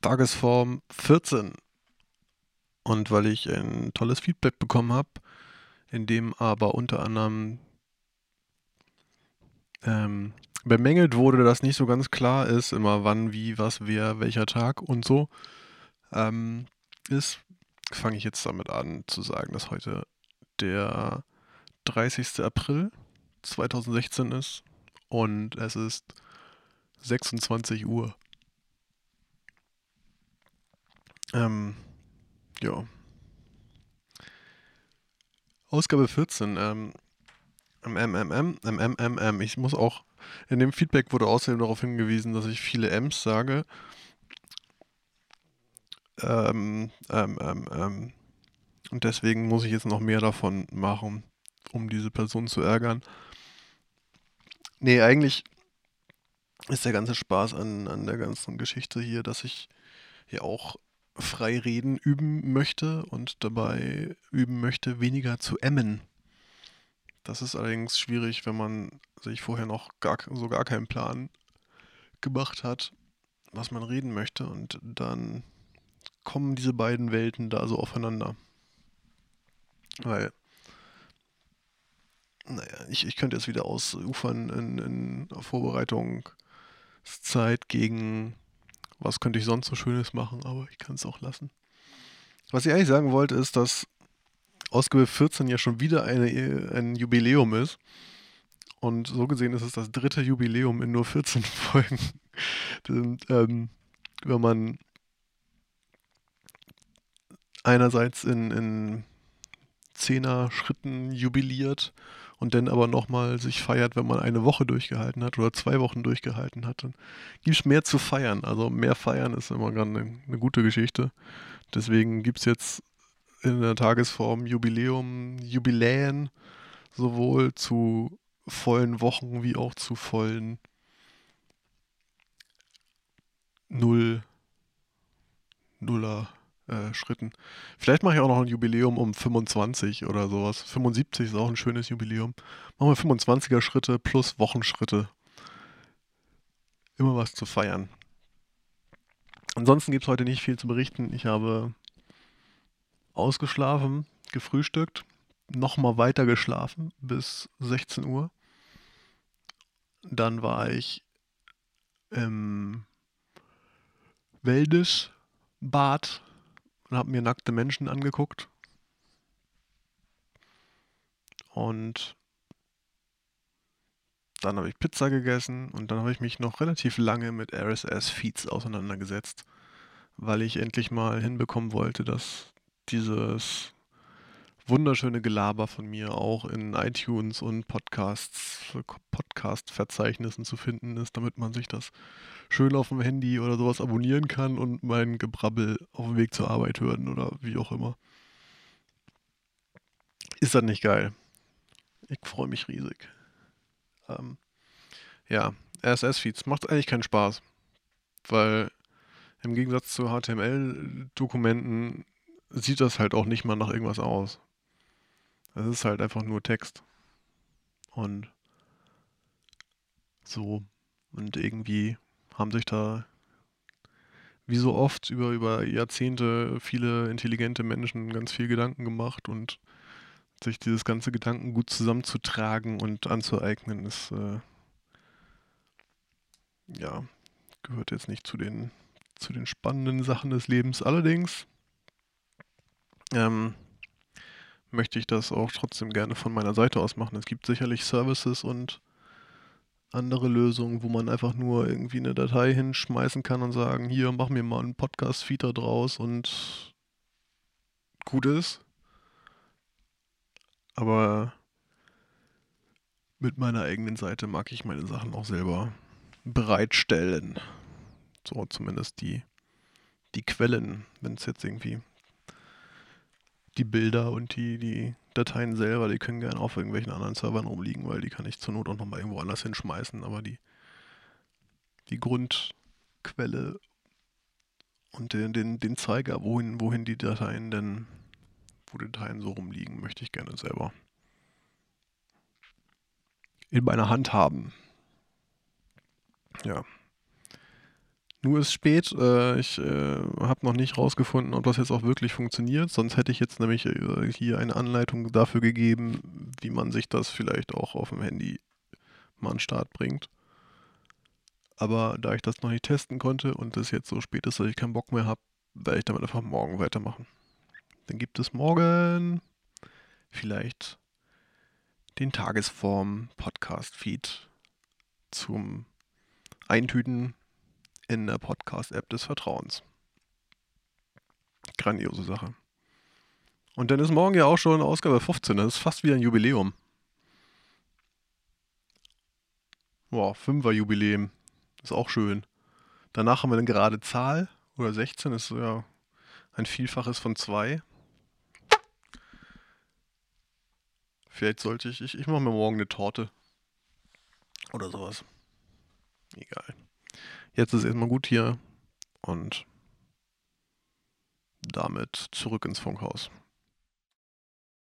Tagesform 14. Und weil ich ein tolles Feedback bekommen habe, in dem aber unter anderem ähm, bemängelt wurde, dass nicht so ganz klar ist, immer wann, wie, was, wer, welcher Tag und so, ähm, ist, fange ich jetzt damit an zu sagen, dass heute der 30. April 2016 ist und es ist 26 Uhr. Ähm, ja. Ausgabe 14. Ähm, MMM, MMMM. Ich muss auch, in dem Feedback wurde außerdem darauf hingewiesen, dass ich viele M's sage. Ähm, ähm, ähm, ähm. Und deswegen muss ich jetzt noch mehr davon machen, um diese Person zu ärgern. Nee, eigentlich ist der ganze Spaß an, an der ganzen Geschichte hier, dass ich ja auch frei reden üben möchte und dabei üben möchte, weniger zu emmen. Das ist allerdings schwierig, wenn man sich vorher noch gar, so gar keinen Plan gemacht hat, was man reden möchte und dann kommen diese beiden Welten da so aufeinander. Weil, naja, ich, ich könnte jetzt wieder ausufern in, in Vorbereitung Zeit gegen was könnte ich sonst so Schönes machen, aber ich kann es auch lassen. Was ich eigentlich sagen wollte, ist, dass Ausgabe 14 ja schon wieder eine, ein Jubiläum ist. Und so gesehen ist es das dritte Jubiläum in nur 14 Folgen. Und, ähm, wenn man einerseits in, in Zehner-Schritten jubiliert und dann aber nochmal sich feiert, wenn man eine Woche durchgehalten hat oder zwei Wochen durchgehalten hat, dann gibt es mehr zu feiern. Also mehr feiern ist immer gerade eine, eine gute Geschichte. Deswegen gibt es jetzt in der Tagesform Jubiläum, Jubiläen, sowohl zu vollen Wochen wie auch zu vollen Null, Nuller äh, Schritten. Vielleicht mache ich auch noch ein Jubiläum um 25 oder sowas. 75 ist auch ein schönes Jubiläum. Machen wir 25er Schritte plus Wochenschritte. Immer was zu feiern. Ansonsten gibt es heute nicht viel zu berichten. Ich habe ausgeschlafen, gefrühstückt, nochmal weiter geschlafen bis 16 Uhr. Dann war ich im Wellnessbad und habe mir nackte Menschen angeguckt. Und dann habe ich Pizza gegessen und dann habe ich mich noch relativ lange mit RSS-Feeds auseinandergesetzt, weil ich endlich mal hinbekommen wollte, dass dieses wunderschöne Gelaber von mir auch in iTunes und Podcasts, Podcast-Verzeichnissen zu finden ist, damit man sich das schön auf dem Handy oder sowas abonnieren kann und mein Gebrabbel auf dem Weg zur Arbeit hören oder wie auch immer. Ist das nicht geil? Ich freue mich riesig. Ähm, ja, RSS-Feeds macht eigentlich keinen Spaß, weil im Gegensatz zu HTML-Dokumenten sieht das halt auch nicht mal nach irgendwas aus. Es ist halt einfach nur Text. Und so. Und irgendwie haben sich da wie so oft über, über Jahrzehnte viele intelligente Menschen ganz viel Gedanken gemacht und sich dieses ganze Gedanken gut zusammenzutragen und anzueignen, ist äh, ja gehört jetzt nicht zu den zu den spannenden Sachen des Lebens. Allerdings ähm, möchte ich das auch trotzdem gerne von meiner Seite aus machen. Es gibt sicherlich Services und andere Lösungen, wo man einfach nur irgendwie eine Datei hinschmeißen kann und sagen, hier, mach mir mal einen Podcast-Feed da draus und gut ist. Aber mit meiner eigenen Seite mag ich meine Sachen auch selber bereitstellen. So zumindest die, die Quellen, wenn es jetzt irgendwie die Bilder und die, die Dateien selber, die können gerne auf irgendwelchen anderen Servern rumliegen, weil die kann ich zur Not auch nochmal irgendwo anders hinschmeißen, aber die, die Grundquelle und den, den, den Zeiger, wohin, wohin die Dateien denn, wo die Dateien so rumliegen, möchte ich gerne selber in meiner Hand haben. Ja. Nur ist spät. Äh, ich äh, habe noch nicht rausgefunden, ob das jetzt auch wirklich funktioniert. Sonst hätte ich jetzt nämlich äh, hier eine Anleitung dafür gegeben, wie man sich das vielleicht auch auf dem Handy mal an den Start bringt. Aber da ich das noch nicht testen konnte und es jetzt so spät ist, dass ich keinen Bock mehr habe, werde ich damit einfach morgen weitermachen. Dann gibt es morgen vielleicht den Tagesform-Podcast-Feed zum Eintüten in der Podcast-App des Vertrauens. Grandiose Sache. Und dann ist morgen ja auch schon Ausgabe 15. Das ist fast wie ein Jubiläum. Boah, Fünfer-Jubiläum. Ist auch schön. Danach haben wir eine gerade Zahl. Oder 16 ist ja ein Vielfaches von 2. Vielleicht sollte ich, ich, ich mache mir morgen eine Torte. Oder sowas. Egal. Jetzt ist erstmal gut hier und damit zurück ins Funkhaus.